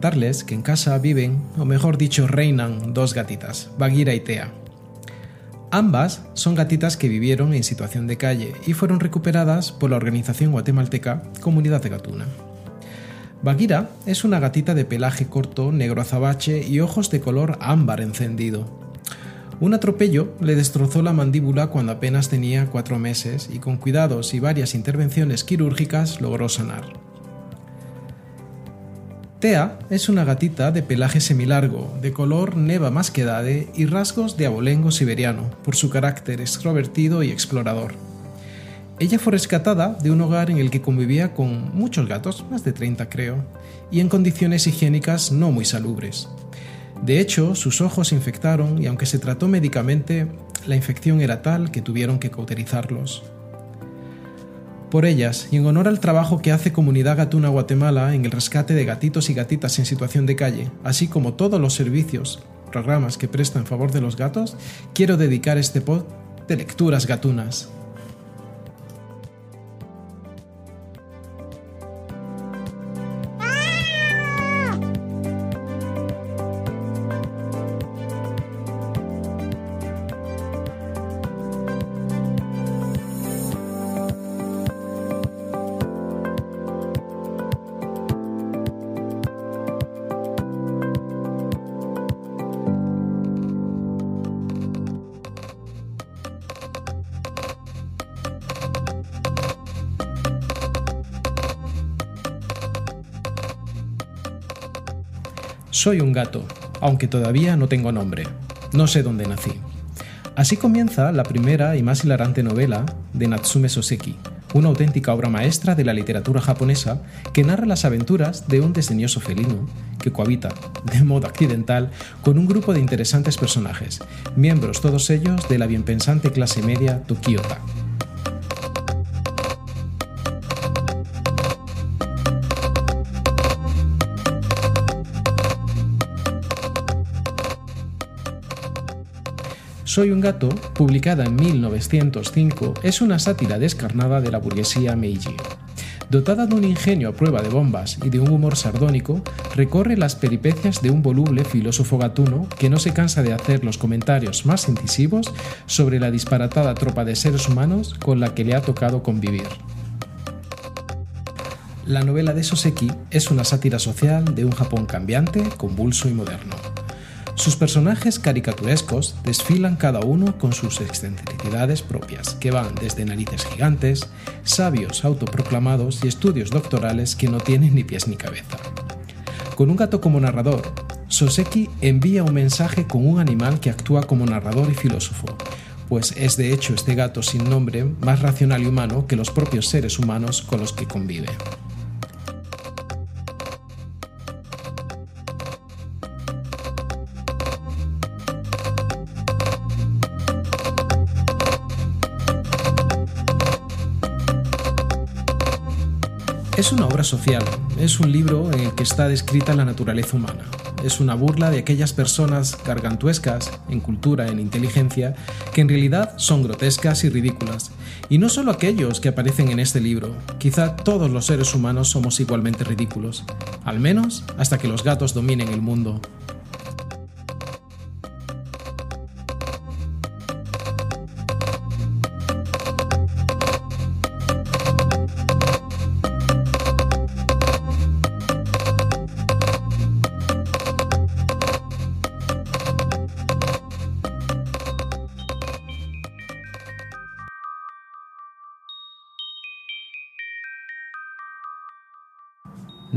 Que en casa viven, o mejor dicho, reinan dos gatitas, Bagheera y Tea. Ambas son gatitas que vivieron en situación de calle y fueron recuperadas por la organización guatemalteca Comunidad de Gatuna. Bagheera es una gatita de pelaje corto, negro azabache y ojos de color ámbar encendido. Un atropello le destrozó la mandíbula cuando apenas tenía cuatro meses y con cuidados y varias intervenciones quirúrgicas logró sanar. Tea es una gatita de pelaje semilargo, de color neva más que dade y rasgos de abolengo siberiano, por su carácter extrovertido y explorador. Ella fue rescatada de un hogar en el que convivía con muchos gatos, más de 30 creo, y en condiciones higiénicas no muy salubres. De hecho, sus ojos se infectaron y aunque se trató médicamente, la infección era tal que tuvieron que cauterizarlos. Por ellas, y en honor al trabajo que hace Comunidad Gatuna Guatemala en el rescate de gatitos y gatitas en situación de calle, así como todos los servicios, programas que presta en favor de los gatos, quiero dedicar este pod de lecturas gatunas. Soy un gato, aunque todavía no tengo nombre. No sé dónde nací. Así comienza la primera y más hilarante novela de Natsume Soseki, una auténtica obra maestra de la literatura japonesa que narra las aventuras de un desdeñoso felino que cohabita, de modo accidental, con un grupo de interesantes personajes, miembros todos ellos de la bienpensante clase media Tokiota. Soy un gato, publicada en 1905, es una sátira descarnada de la burguesía Meiji. Dotada de un ingenio a prueba de bombas y de un humor sardónico, recorre las peripecias de un voluble filósofo gatuno que no se cansa de hacer los comentarios más incisivos sobre la disparatada tropa de seres humanos con la que le ha tocado convivir. La novela de Soseki es una sátira social de un Japón cambiante, convulso y moderno. Sus personajes caricaturescos desfilan cada uno con sus excentricidades propias, que van desde narices gigantes, sabios autoproclamados y estudios doctorales que no tienen ni pies ni cabeza. Con un gato como narrador, Soseki envía un mensaje con un animal que actúa como narrador y filósofo, pues es de hecho este gato sin nombre más racional y humano que los propios seres humanos con los que convive. Es una obra social, es un libro en el que está descrita la naturaleza humana. Es una burla de aquellas personas gargantuescas en cultura, en inteligencia, que en realidad son grotescas y ridículas. Y no solo aquellos que aparecen en este libro, quizá todos los seres humanos somos igualmente ridículos, al menos hasta que los gatos dominen el mundo.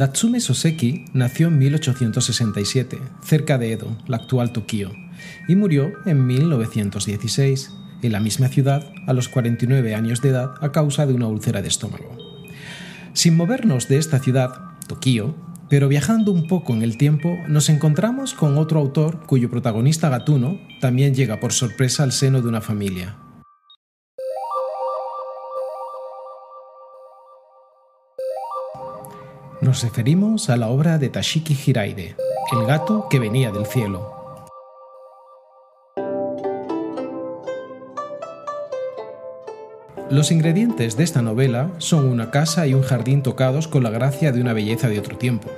Natsume Soseki nació en 1867, cerca de Edo, la actual Tokio, y murió en 1916, en la misma ciudad, a los 49 años de edad, a causa de una úlcera de estómago. Sin movernos de esta ciudad, Tokio, pero viajando un poco en el tiempo, nos encontramos con otro autor cuyo protagonista gatuno también llega por sorpresa al seno de una familia. Nos referimos a la obra de Tashiki Hiraide, El gato que venía del cielo. Los ingredientes de esta novela son una casa y un jardín tocados con la gracia de una belleza de otro tiempo,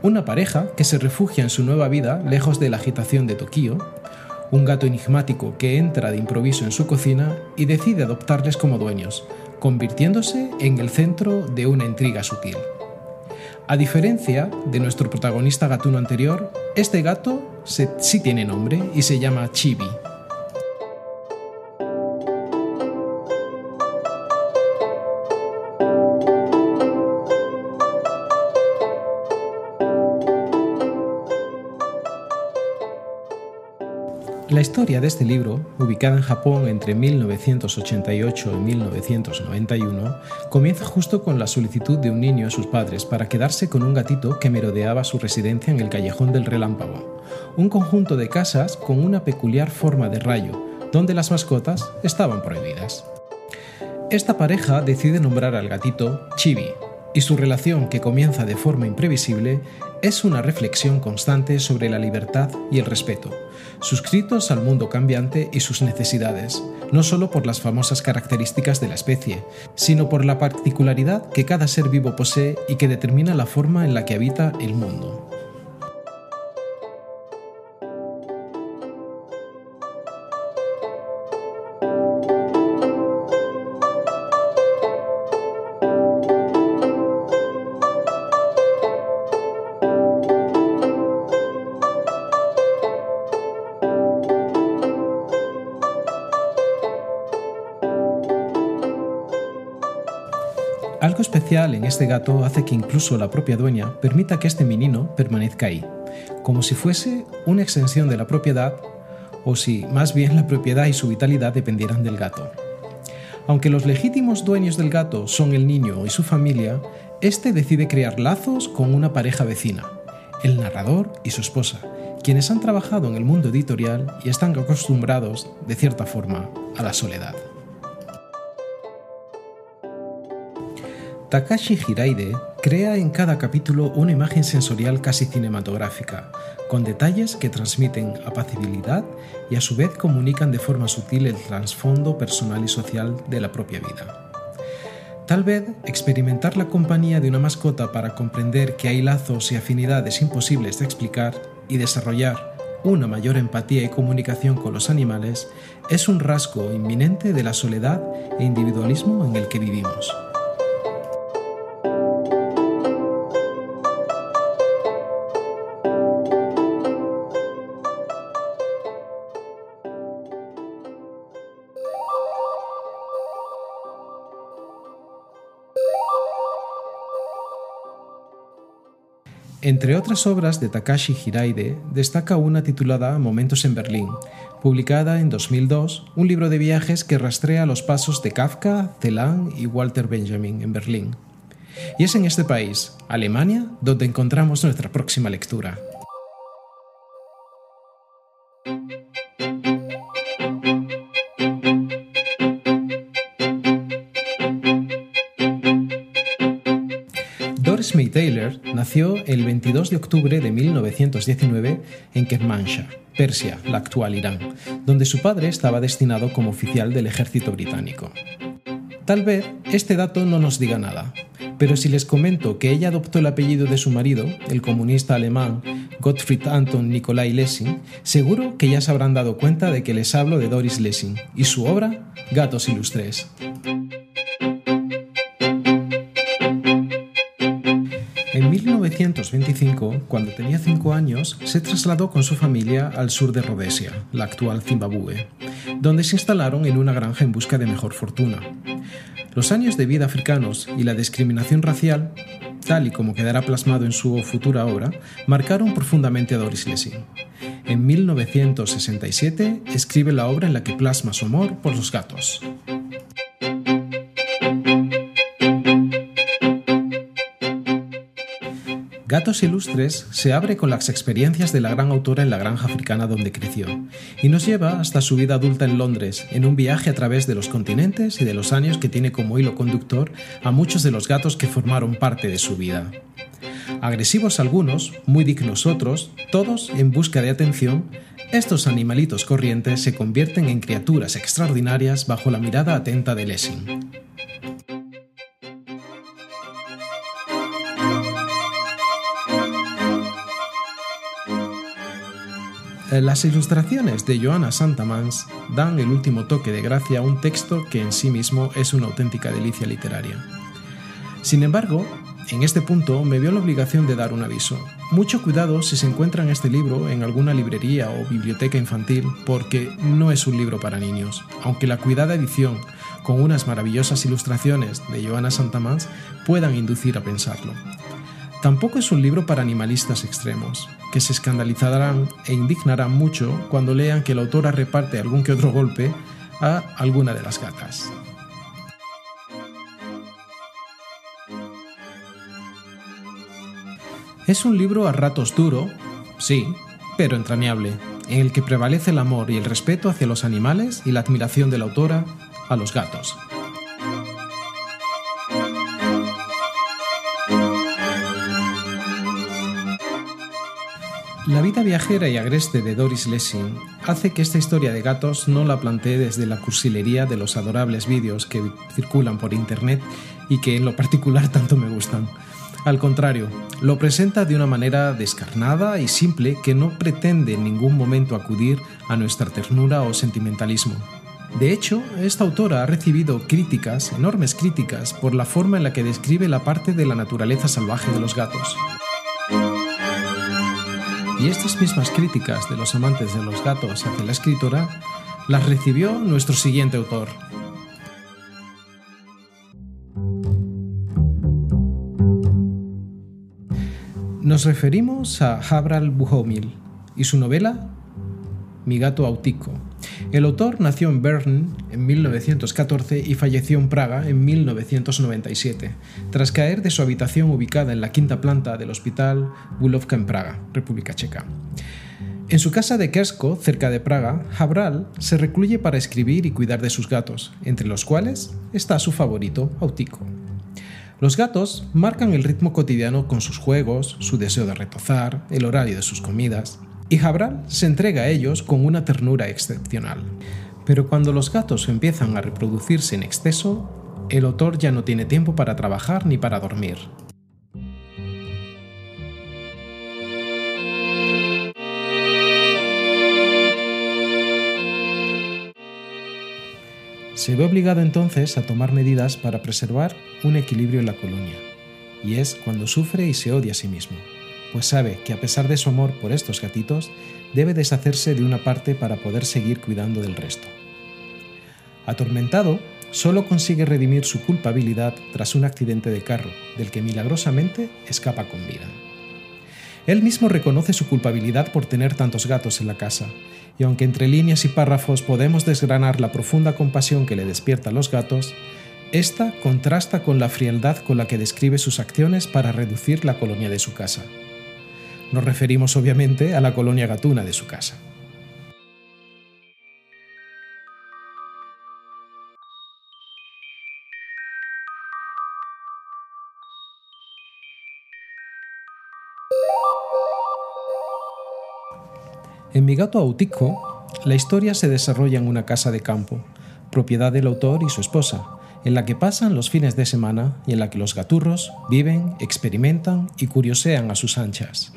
una pareja que se refugia en su nueva vida lejos de la agitación de Tokio, un gato enigmático que entra de improviso en su cocina y decide adoptarles como dueños, convirtiéndose en el centro de una intriga sutil. A diferencia de nuestro protagonista gatuno anterior, este gato sí tiene nombre y se llama Chibi. Historia de este libro, ubicada en Japón entre 1988 y 1991, comienza justo con la solicitud de un niño a sus padres para quedarse con un gatito que merodeaba su residencia en el Callejón del Relámpago, un conjunto de casas con una peculiar forma de rayo, donde las mascotas estaban prohibidas. Esta pareja decide nombrar al gatito Chibi, y su relación, que comienza de forma imprevisible, es una reflexión constante sobre la libertad y el respeto, suscritos al mundo cambiante y sus necesidades, no solo por las famosas características de la especie, sino por la particularidad que cada ser vivo posee y que determina la forma en la que habita el mundo. En este gato hace que incluso la propia dueña permita que este menino permanezca ahí, como si fuese una extensión de la propiedad o si más bien la propiedad y su vitalidad dependieran del gato. Aunque los legítimos dueños del gato son el niño y su familia, este decide crear lazos con una pareja vecina, el narrador y su esposa, quienes han trabajado en el mundo editorial y están acostumbrados, de cierta forma, a la soledad. Takashi Hiraide crea en cada capítulo una imagen sensorial casi cinematográfica, con detalles que transmiten apacibilidad y a su vez comunican de forma sutil el trasfondo personal y social de la propia vida. Tal vez experimentar la compañía de una mascota para comprender que hay lazos y afinidades imposibles de explicar y desarrollar una mayor empatía y comunicación con los animales es un rasgo inminente de la soledad e individualismo en el que vivimos. Entre otras obras de Takashi Hiraide, destaca una titulada Momentos en Berlín, publicada en 2002, un libro de viajes que rastrea los pasos de Kafka, Celan y Walter Benjamin en Berlín. Y es en este país, Alemania, donde encontramos nuestra próxima lectura. May Taylor nació el 22 de octubre de 1919 en Kermanshah, Persia, la actual Irán, donde su padre estaba destinado como oficial del ejército británico. Tal vez este dato no nos diga nada, pero si les comento que ella adoptó el apellido de su marido, el comunista alemán Gottfried Anton Nikolai Lessing, seguro que ya se habrán dado cuenta de que les hablo de Doris Lessing y su obra Gatos Ilustres. 1925, cuando tenía 5 años, se trasladó con su familia al sur de Rhodesia, la actual Zimbabue, donde se instalaron en una granja en busca de mejor fortuna. Los años de vida africanos y la discriminación racial tal y como quedará plasmado en su futura obra, marcaron profundamente a Doris Lessing. En 1967 escribe la obra en la que plasma su amor por los gatos. Gatos Ilustres se abre con las experiencias de la gran autora en la granja africana donde creció, y nos lleva hasta su vida adulta en Londres, en un viaje a través de los continentes y de los años que tiene como hilo conductor a muchos de los gatos que formaron parte de su vida. Agresivos algunos, muy dignos otros, todos en busca de atención, estos animalitos corrientes se convierten en criaturas extraordinarias bajo la mirada atenta de Lessing. Las ilustraciones de Joana Santamans dan el último toque de gracia a un texto que en sí mismo es una auténtica delicia literaria. Sin embargo, en este punto me vio la obligación de dar un aviso. Mucho cuidado si se encuentra en este libro en alguna librería o biblioteca infantil porque no es un libro para niños, aunque la cuidada edición con unas maravillosas ilustraciones de Joana Santamans puedan inducir a pensarlo. Tampoco es un libro para animalistas extremos, que se escandalizarán e indignarán mucho cuando lean que la autora reparte algún que otro golpe a alguna de las gatas. Es un libro a ratos duro, sí, pero entrañable, en el que prevalece el amor y el respeto hacia los animales y la admiración de la autora a los gatos. La vida viajera y agreste de Doris Lessing hace que esta historia de gatos no la plantee desde la cursilería de los adorables vídeos que circulan por internet y que en lo particular tanto me gustan. Al contrario, lo presenta de una manera descarnada y simple que no pretende en ningún momento acudir a nuestra ternura o sentimentalismo. De hecho, esta autora ha recibido críticas, enormes críticas, por la forma en la que describe la parte de la naturaleza salvaje de los gatos. Y estas mismas críticas de los amantes de los gatos hacia la escritora las recibió nuestro siguiente autor. Nos referimos a Habral Buhomil y su novela Mi gato autico, el autor nació en Bern en 1914 y falleció en Praga en 1997, tras caer de su habitación ubicada en la quinta planta del Hospital Bulovka en Praga, República Checa. En su casa de Kersko, cerca de Praga, Habral se recluye para escribir y cuidar de sus gatos, entre los cuales está su favorito, Autico. Los gatos marcan el ritmo cotidiano con sus juegos, su deseo de retozar, el horario de sus comidas y Jabral se entrega a ellos con una ternura excepcional. Pero cuando los gatos empiezan a reproducirse en exceso, el autor ya no tiene tiempo para trabajar ni para dormir. Se ve obligado entonces a tomar medidas para preservar un equilibrio en la colonia, y es cuando sufre y se odia a sí mismo pues sabe que a pesar de su amor por estos gatitos, debe deshacerse de una parte para poder seguir cuidando del resto. Atormentado, solo consigue redimir su culpabilidad tras un accidente de carro, del que milagrosamente escapa con vida. Él mismo reconoce su culpabilidad por tener tantos gatos en la casa, y aunque entre líneas y párrafos podemos desgranar la profunda compasión que le despierta a los gatos, esta contrasta con la frialdad con la que describe sus acciones para reducir la colonia de su casa. Nos referimos obviamente a la colonia gatuna de su casa. En Mi gato autico, la historia se desarrolla en una casa de campo, propiedad del autor y su esposa, en la que pasan los fines de semana y en la que los gaturros viven, experimentan y curiosean a sus anchas.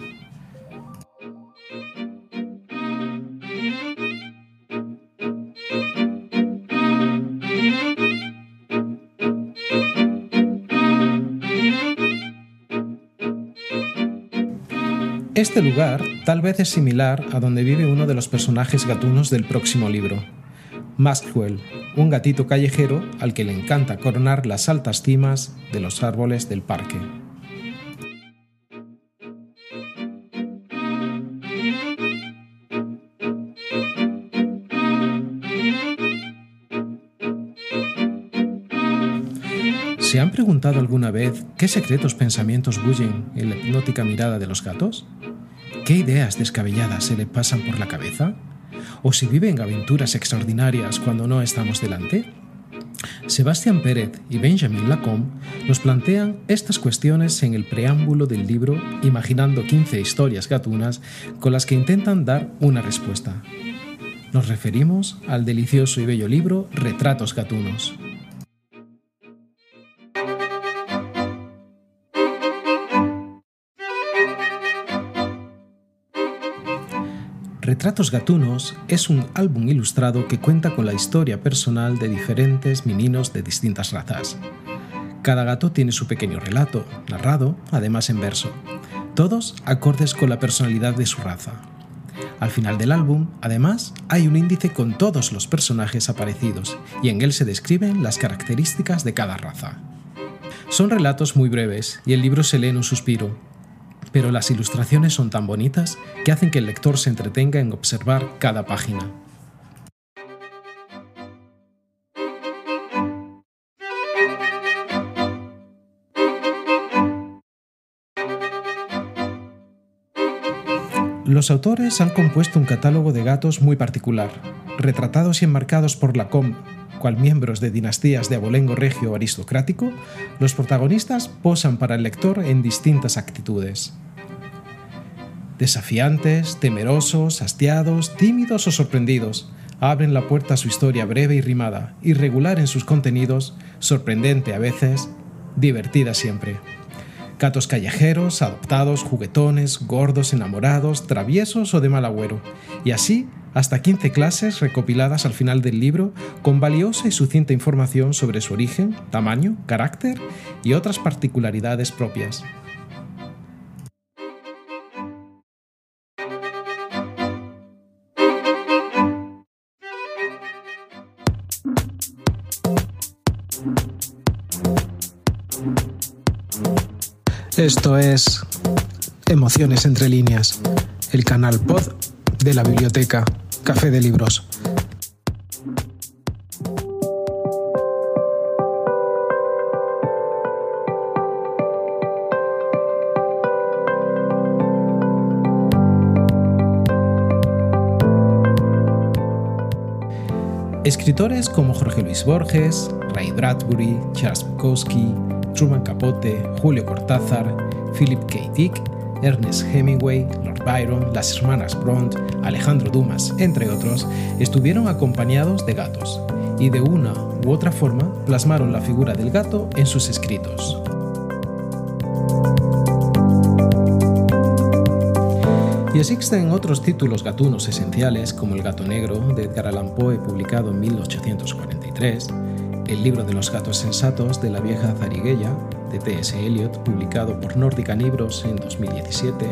Este lugar tal vez es similar a donde vive uno de los personajes gatunos del próximo libro, Maxwell, un gatito callejero al que le encanta coronar las altas cimas de los árboles del parque. ¿Se han preguntado alguna vez qué secretos pensamientos bullen en la hipnótica mirada de los gatos? ¿Qué ideas descabelladas se le pasan por la cabeza? ¿O si viven aventuras extraordinarias cuando no estamos delante? Sebastián Pérez y Benjamin Lacombe nos plantean estas cuestiones en el preámbulo del libro Imaginando 15 historias gatunas con las que intentan dar una respuesta. Nos referimos al delicioso y bello libro Retratos Gatunos. Retratos Gatunos es un álbum ilustrado que cuenta con la historia personal de diferentes meninos de distintas razas. Cada gato tiene su pequeño relato, narrado, además en verso, todos acordes con la personalidad de su raza. Al final del álbum, además, hay un índice con todos los personajes aparecidos y en él se describen las características de cada raza. Son relatos muy breves y el libro se lee en un suspiro, pero las ilustraciones son tan bonitas que hacen que el lector se entretenga en observar cada página. Los autores han compuesto un catálogo de gatos muy particular, retratados y enmarcados por la com cual miembros de dinastías de abolengo regio aristocrático, los protagonistas posan para el lector en distintas actitudes. Desafiantes, temerosos, hastiados, tímidos o sorprendidos, abren la puerta a su historia breve y rimada, irregular en sus contenidos, sorprendente a veces, divertida siempre. Gatos callejeros, adoptados, juguetones, gordos, enamorados, traviesos o de mal agüero, y así hasta 15 clases recopiladas al final del libro con valiosa y sucinta información sobre su origen, tamaño, carácter y otras particularidades propias. Esto es Emociones entre líneas, el canal pod de la biblioteca Café de Libros. Escritores como Jorge Luis Borges, Ray Bradbury, Charles Bukowski, Truman Capote, Julio Cortázar, Philip K. Dick, Ernest Hemingway, Lord Byron, las hermanas Bront, Alejandro Dumas, entre otros, estuvieron acompañados de gatos y de una u otra forma plasmaron la figura del gato en sus escritos. Y existen otros títulos gatunos esenciales como El gato negro de Edgar Allan Poe publicado en 1843, el libro de los gatos sensatos de la vieja zarigueya de T.S. Eliot, publicado por Nórdica Libros en 2017,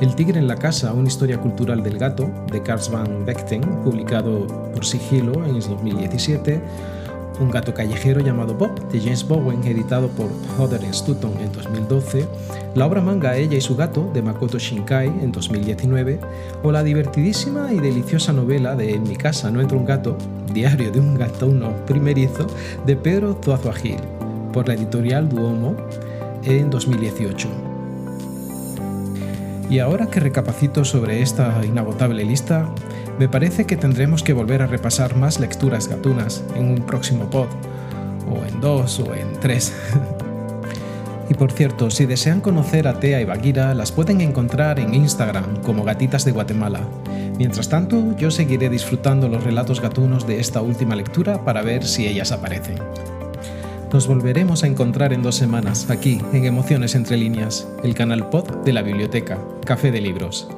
El tigre en la casa, una historia cultural del gato de Carl van Bechten, publicado por Sigilo en 2017, un gato callejero llamado Bob, de James Bowen, editado por Hodder Stutton en 2012, la obra manga Ella y su gato, de Makoto Shinkai en 2019, o la divertidísima y deliciosa novela de En mi casa no entra un gato, diario de un gatuno primerizo, de Pedro Zuazuagil, por la editorial Duomo en 2018. Y ahora que recapacito sobre esta inagotable lista, me parece que tendremos que volver a repasar más lecturas gatunas en un próximo pod, o en dos o en tres. y por cierto, si desean conocer a Tea y Bagira, las pueden encontrar en Instagram como Gatitas de Guatemala. Mientras tanto, yo seguiré disfrutando los relatos gatunos de esta última lectura para ver si ellas aparecen. Nos volveremos a encontrar en dos semanas, aquí, en Emociones entre líneas, el canal pod de la biblioteca, Café de Libros.